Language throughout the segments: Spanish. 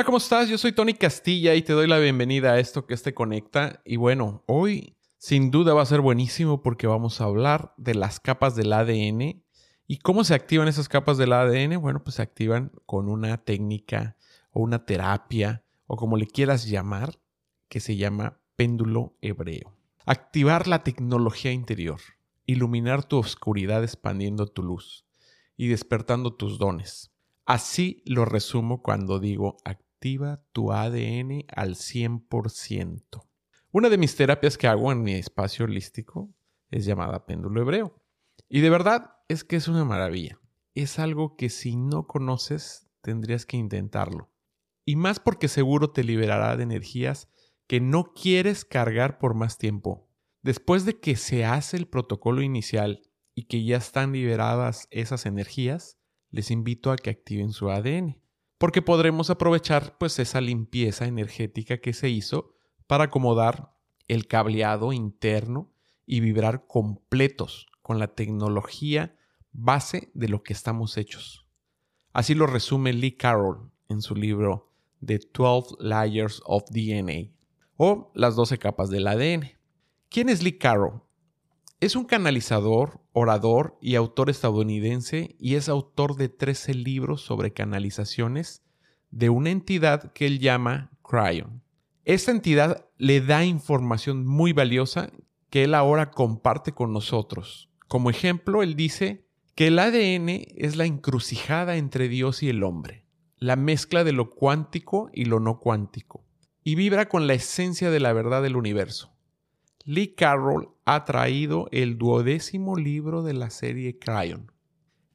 Hola, ¿cómo estás? Yo soy Tony Castilla y te doy la bienvenida a esto que te conecta. Y bueno, hoy sin duda va a ser buenísimo porque vamos a hablar de las capas del ADN y cómo se activan esas capas del ADN. Bueno, pues se activan con una técnica o una terapia o como le quieras llamar, que se llama péndulo hebreo. Activar la tecnología interior, iluminar tu oscuridad expandiendo tu luz y despertando tus dones. Así lo resumo cuando digo activa tu ADN al 100%. Una de mis terapias que hago en mi espacio holístico es llamada péndulo hebreo. Y de verdad es que es una maravilla. Es algo que si no conoces tendrías que intentarlo. Y más porque seguro te liberará de energías que no quieres cargar por más tiempo. Después de que se hace el protocolo inicial y que ya están liberadas esas energías, les invito a que activen su ADN, porque podremos aprovechar pues esa limpieza energética que se hizo para acomodar el cableado interno y vibrar completos con la tecnología base de lo que estamos hechos. Así lo resume Lee Carroll en su libro The 12 Layers of DNA o las 12 capas del ADN. ¿Quién es Lee Carroll? Es un canalizador, orador y autor estadounidense y es autor de 13 libros sobre canalizaciones de una entidad que él llama Cryon. Esta entidad le da información muy valiosa que él ahora comparte con nosotros. Como ejemplo, él dice que el ADN es la encrucijada entre Dios y el hombre, la mezcla de lo cuántico y lo no cuántico, y vibra con la esencia de la verdad del universo. Lee Carroll ha traído el duodécimo libro de la serie Cryon,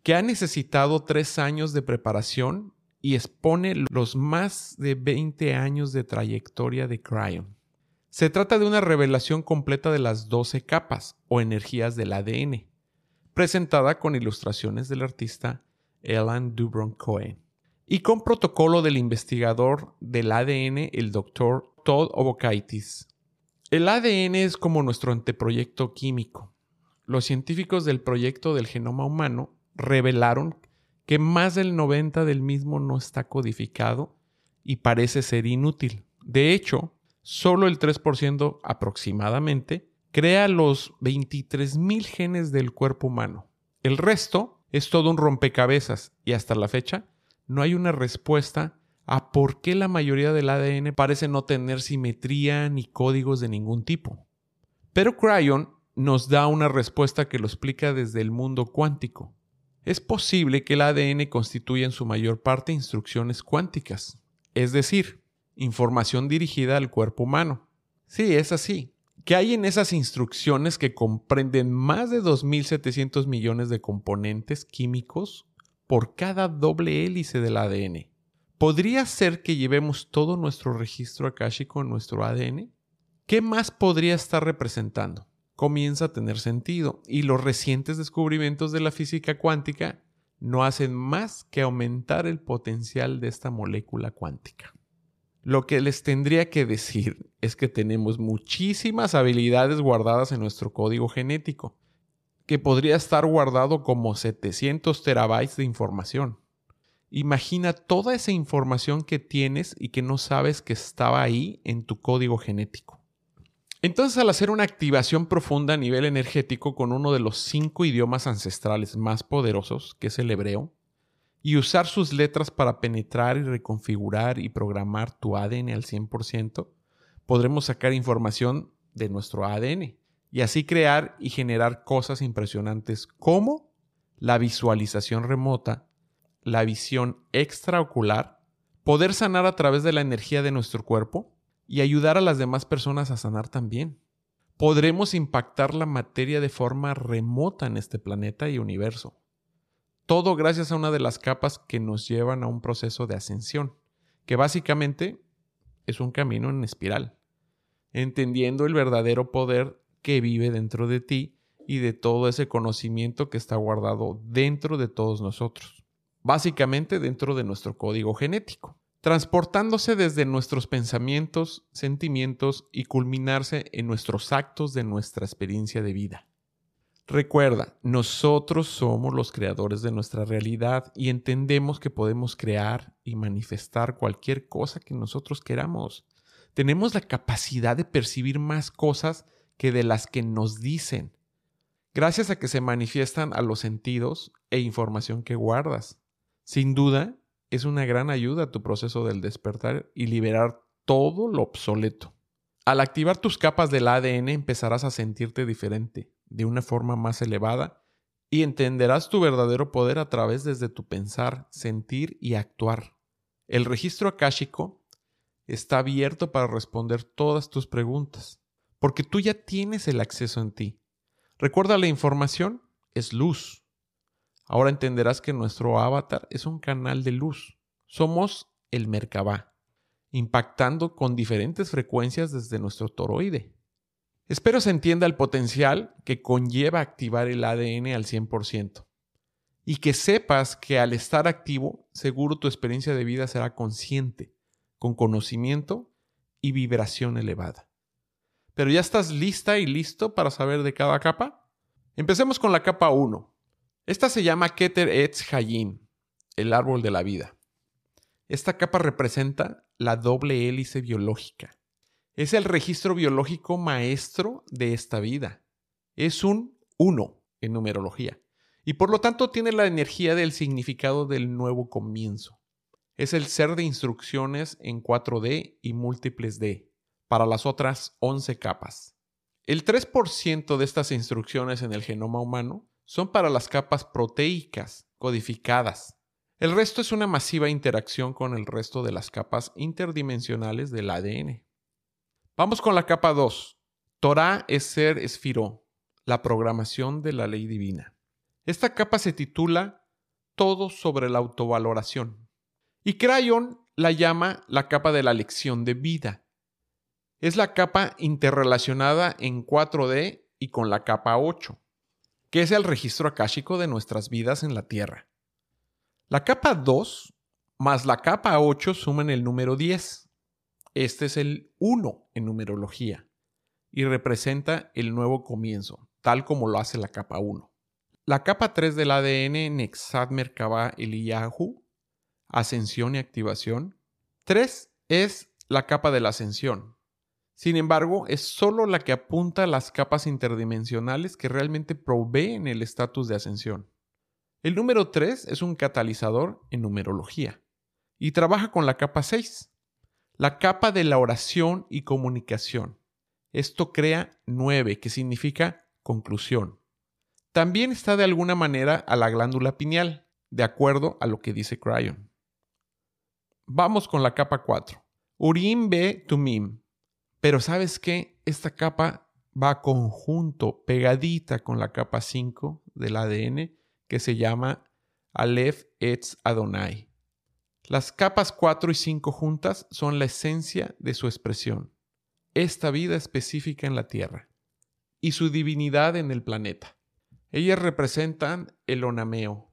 que ha necesitado tres años de preparación y expone los más de 20 años de trayectoria de Cryon. Se trata de una revelación completa de las 12 capas o energías del ADN, presentada con ilustraciones del artista Elan Dubron Cohen y con protocolo del investigador del ADN, el Dr. Todd Obokaitis. El ADN es como nuestro anteproyecto químico. Los científicos del proyecto del genoma humano revelaron que más del 90 del mismo no está codificado y parece ser inútil. De hecho, solo el 3% aproximadamente crea los 23.000 genes del cuerpo humano. El resto es todo un rompecabezas y hasta la fecha no hay una respuesta a por qué la mayoría del ADN parece no tener simetría ni códigos de ningún tipo. Pero Cryon nos da una respuesta que lo explica desde el mundo cuántico. Es posible que el ADN constituya en su mayor parte instrucciones cuánticas, es decir, información dirigida al cuerpo humano. Sí, es así. Que hay en esas instrucciones que comprenden más de 2.700 millones de componentes químicos por cada doble hélice del ADN. ¿Podría ser que llevemos todo nuestro registro akáshico en nuestro ADN? ¿Qué más podría estar representando? Comienza a tener sentido y los recientes descubrimientos de la física cuántica no hacen más que aumentar el potencial de esta molécula cuántica. Lo que les tendría que decir es que tenemos muchísimas habilidades guardadas en nuestro código genético, que podría estar guardado como 700 terabytes de información. Imagina toda esa información que tienes y que no sabes que estaba ahí en tu código genético. Entonces, al hacer una activación profunda a nivel energético con uno de los cinco idiomas ancestrales más poderosos, que es el hebreo, y usar sus letras para penetrar y reconfigurar y programar tu ADN al 100%, podremos sacar información de nuestro ADN y así crear y generar cosas impresionantes como la visualización remota la visión extraocular, poder sanar a través de la energía de nuestro cuerpo y ayudar a las demás personas a sanar también. Podremos impactar la materia de forma remota en este planeta y universo. Todo gracias a una de las capas que nos llevan a un proceso de ascensión, que básicamente es un camino en espiral, entendiendo el verdadero poder que vive dentro de ti y de todo ese conocimiento que está guardado dentro de todos nosotros básicamente dentro de nuestro código genético, transportándose desde nuestros pensamientos, sentimientos y culminarse en nuestros actos de nuestra experiencia de vida. Recuerda, nosotros somos los creadores de nuestra realidad y entendemos que podemos crear y manifestar cualquier cosa que nosotros queramos. Tenemos la capacidad de percibir más cosas que de las que nos dicen, gracias a que se manifiestan a los sentidos e información que guardas. Sin duda, es una gran ayuda a tu proceso del despertar y liberar todo lo obsoleto. Al activar tus capas del ADN empezarás a sentirte diferente de una forma más elevada y entenderás tu verdadero poder a través desde tu pensar, sentir y actuar. El registro akáshico está abierto para responder todas tus preguntas, porque tú ya tienes el acceso en ti. Recuerda, la información es luz. Ahora entenderás que nuestro avatar es un canal de luz. Somos el Merkabah, impactando con diferentes frecuencias desde nuestro toroide. Espero se entienda el potencial que conlleva activar el ADN al 100% y que sepas que al estar activo, seguro tu experiencia de vida será consciente, con conocimiento y vibración elevada. Pero ya estás lista y listo para saber de cada capa? Empecemos con la capa 1. Esta se llama Keter Etz Hayin, el árbol de la vida. Esta capa representa la doble hélice biológica es el registro biológico maestro de esta vida. Es un 1 en numerología y por lo tanto tiene la energía del significado del nuevo comienzo. Es el ser de instrucciones en 4D y múltiples D para las otras 11 capas. El 3% de estas instrucciones en el genoma humano son para las capas proteicas codificadas. El resto es una masiva interacción con el resto de las capas interdimensionales del ADN. Vamos con la capa 2. Torah es ser esfiró, la programación de la ley divina. Esta capa se titula Todo sobre la autovaloración. Y Crayon la llama la capa de la lección de vida. Es la capa interrelacionada en 4D y con la capa 8, que es el registro akáshico de nuestras vidas en la Tierra. La capa 2 más la capa 8 suman el número 10 este es el 1 en numerología y representa el nuevo comienzo, tal como lo hace la capa 1. La capa 3 del ADN Nexat Merkaba Eliyahu, ascensión y activación. 3 es la capa de la ascensión. Sin embargo, es solo la que apunta a las capas interdimensionales que realmente proveen el estatus de ascensión. El número 3 es un catalizador en numerología y trabaja con la capa 6, la capa de la oración y comunicación. Esto crea nueve, que significa conclusión. También está de alguna manera a la glándula pineal, de acuerdo a lo que dice Cryon. Vamos con la capa 4. Urim B Tumim. Pero ¿sabes qué? Esta capa va conjunto, pegadita con la capa 5 del ADN que se llama Aleph Etz Adonai. Las capas 4 y 5 juntas son la esencia de su expresión, esta vida específica en la Tierra, y su divinidad en el planeta. Ellas representan el onameo,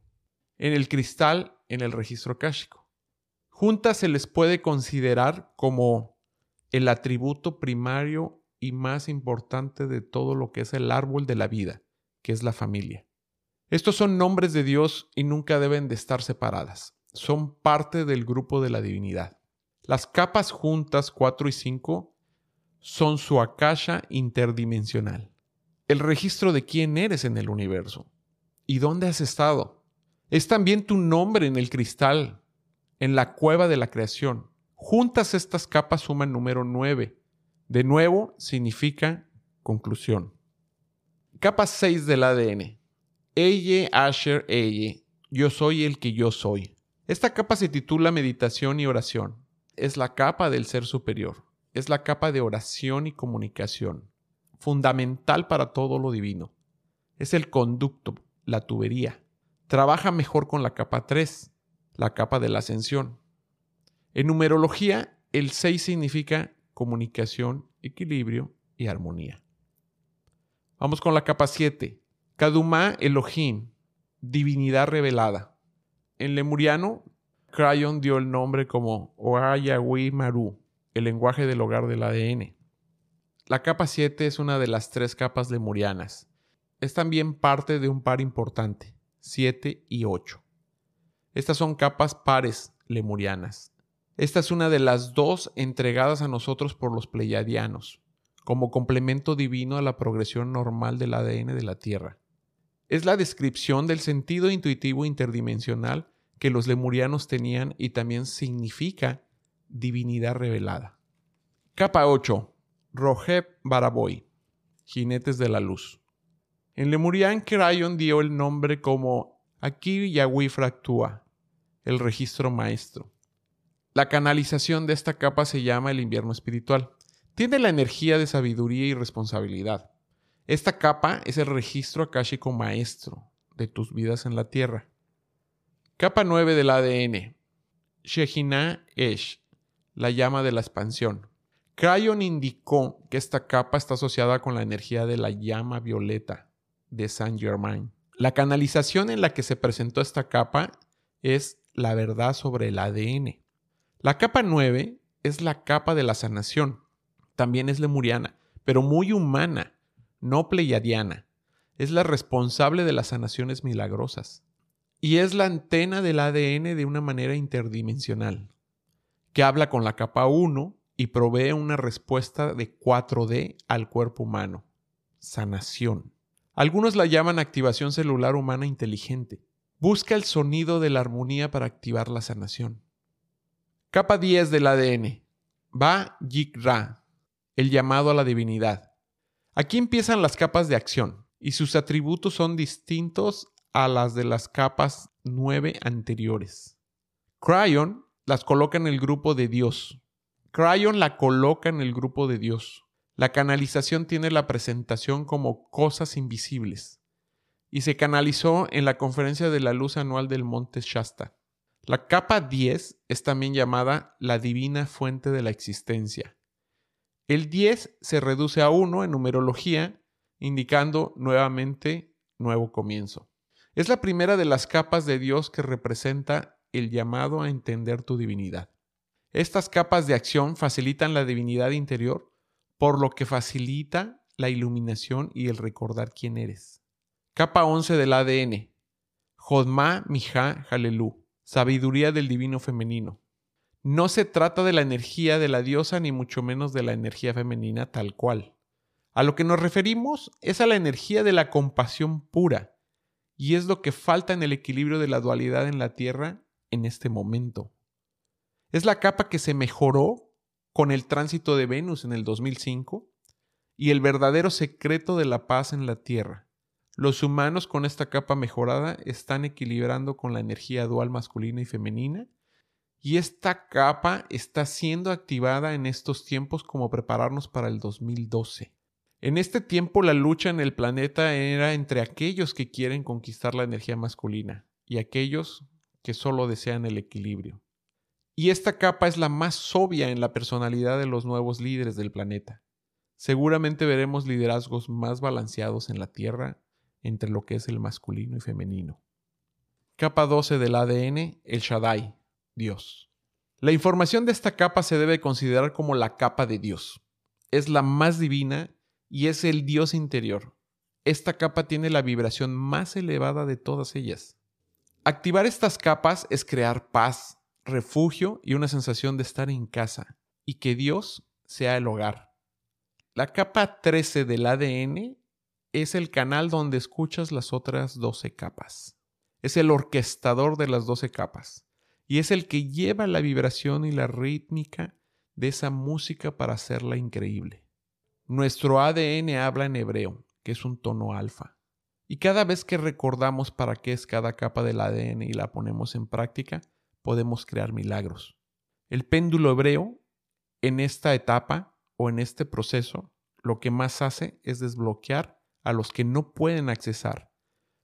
en el cristal, en el registro káshico. Juntas se les puede considerar como el atributo primario y más importante de todo lo que es el árbol de la vida, que es la familia. Estos son nombres de Dios y nunca deben de estar separadas son parte del grupo de la divinidad. Las capas juntas 4 y 5 son su akasha interdimensional, el registro de quién eres en el universo y dónde has estado. Es también tu nombre en el cristal, en la cueva de la creación. Juntas estas capas suman número 9. De nuevo significa conclusión. Capa 6 del ADN. Eye Asher Eye. Yo soy el que yo soy. Esta capa se titula Meditación y Oración. Es la capa del ser superior. Es la capa de oración y comunicación, fundamental para todo lo divino. Es el conducto, la tubería. Trabaja mejor con la capa 3, la capa de la ascensión. En numerología, el 6 significa comunicación, equilibrio y armonía. Vamos con la capa 7. Kaduma Elohim, divinidad revelada. En lemuriano, Crayon dio el nombre como Oayawi Maru, el lenguaje del hogar del ADN. La capa 7 es una de las tres capas lemurianas. es también parte de un par importante, 7 y 8. Estas son capas pares lemurianas. Esta es una de las dos entregadas a nosotros por los pleiadianos, como complemento divino a la progresión normal del ADN de la Tierra. Es la descripción del sentido intuitivo interdimensional que los lemurianos tenían y también significa divinidad revelada. Capa 8. Roheb Baraboy. Jinetes de la Luz. En Lemurian, Crayon dio el nombre como Akir Yahweh Fractua, el registro maestro. La canalización de esta capa se llama el invierno espiritual. Tiene la energía de sabiduría y responsabilidad. Esta capa es el registro akáshico maestro de tus vidas en la tierra. Capa 9 del ADN. Shejina Esh, la llama de la expansión. Crayon indicó que esta capa está asociada con la energía de la llama violeta de Saint Germain. La canalización en la que se presentó esta capa es la verdad sobre el ADN. La capa 9 es la capa de la sanación. También es lemuriana, pero muy humana, no pleiadiana. Es la responsable de las sanaciones milagrosas. Y es la antena del ADN de una manera interdimensional, que habla con la capa 1 y provee una respuesta de 4D al cuerpo humano. Sanación. Algunos la llaman activación celular humana inteligente. Busca el sonido de la armonía para activar la sanación. Capa 10 del ADN. Va Yik Ra, el llamado a la divinidad. Aquí empiezan las capas de acción, y sus atributos son distintos a las de las capas 9 anteriores. Cryon las coloca en el grupo de Dios. Cryon la coloca en el grupo de Dios. La canalización tiene la presentación como cosas invisibles y se canalizó en la conferencia de la luz anual del monte Shasta. La capa 10 es también llamada la divina fuente de la existencia. El 10 se reduce a 1 en numerología, indicando nuevamente nuevo comienzo. Es la primera de las capas de Dios que representa el llamado a entender tu divinidad. Estas capas de acción facilitan la divinidad interior por lo que facilita la iluminación y el recordar quién eres. Capa 11 del ADN. Jodma Mija Jalelú. Sabiduría del divino femenino. No se trata de la energía de la diosa ni mucho menos de la energía femenina tal cual. A lo que nos referimos es a la energía de la compasión pura, y es lo que falta en el equilibrio de la dualidad en la Tierra en este momento. Es la capa que se mejoró con el tránsito de Venus en el 2005 y el verdadero secreto de la paz en la Tierra. Los humanos con esta capa mejorada están equilibrando con la energía dual masculina y femenina y esta capa está siendo activada en estos tiempos como prepararnos para el 2012. En este tiempo la lucha en el planeta era entre aquellos que quieren conquistar la energía masculina y aquellos que solo desean el equilibrio. Y esta capa es la más obvia en la personalidad de los nuevos líderes del planeta. Seguramente veremos liderazgos más balanceados en la Tierra entre lo que es el masculino y femenino. Capa 12 del ADN, el Shaddai, Dios. La información de esta capa se debe considerar como la capa de Dios. Es la más divina y es el Dios interior. Esta capa tiene la vibración más elevada de todas ellas. Activar estas capas es crear paz, refugio y una sensación de estar en casa y que Dios sea el hogar. La capa 13 del ADN es el canal donde escuchas las otras 12 capas. Es el orquestador de las 12 capas y es el que lleva la vibración y la rítmica de esa música para hacerla increíble. Nuestro ADN habla en hebreo, que es un tono alfa. Y cada vez que recordamos para qué es cada capa del ADN y la ponemos en práctica, podemos crear milagros. El péndulo hebreo, en esta etapa o en este proceso, lo que más hace es desbloquear a los que no pueden accesar.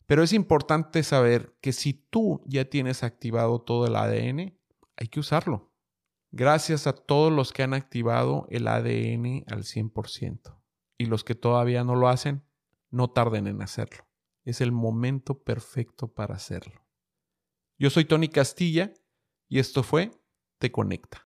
Pero es importante saber que si tú ya tienes activado todo el ADN, hay que usarlo. Gracias a todos los que han activado el ADN al 100%. Y los que todavía no lo hacen, no tarden en hacerlo. Es el momento perfecto para hacerlo. Yo soy Tony Castilla y esto fue Te Conecta.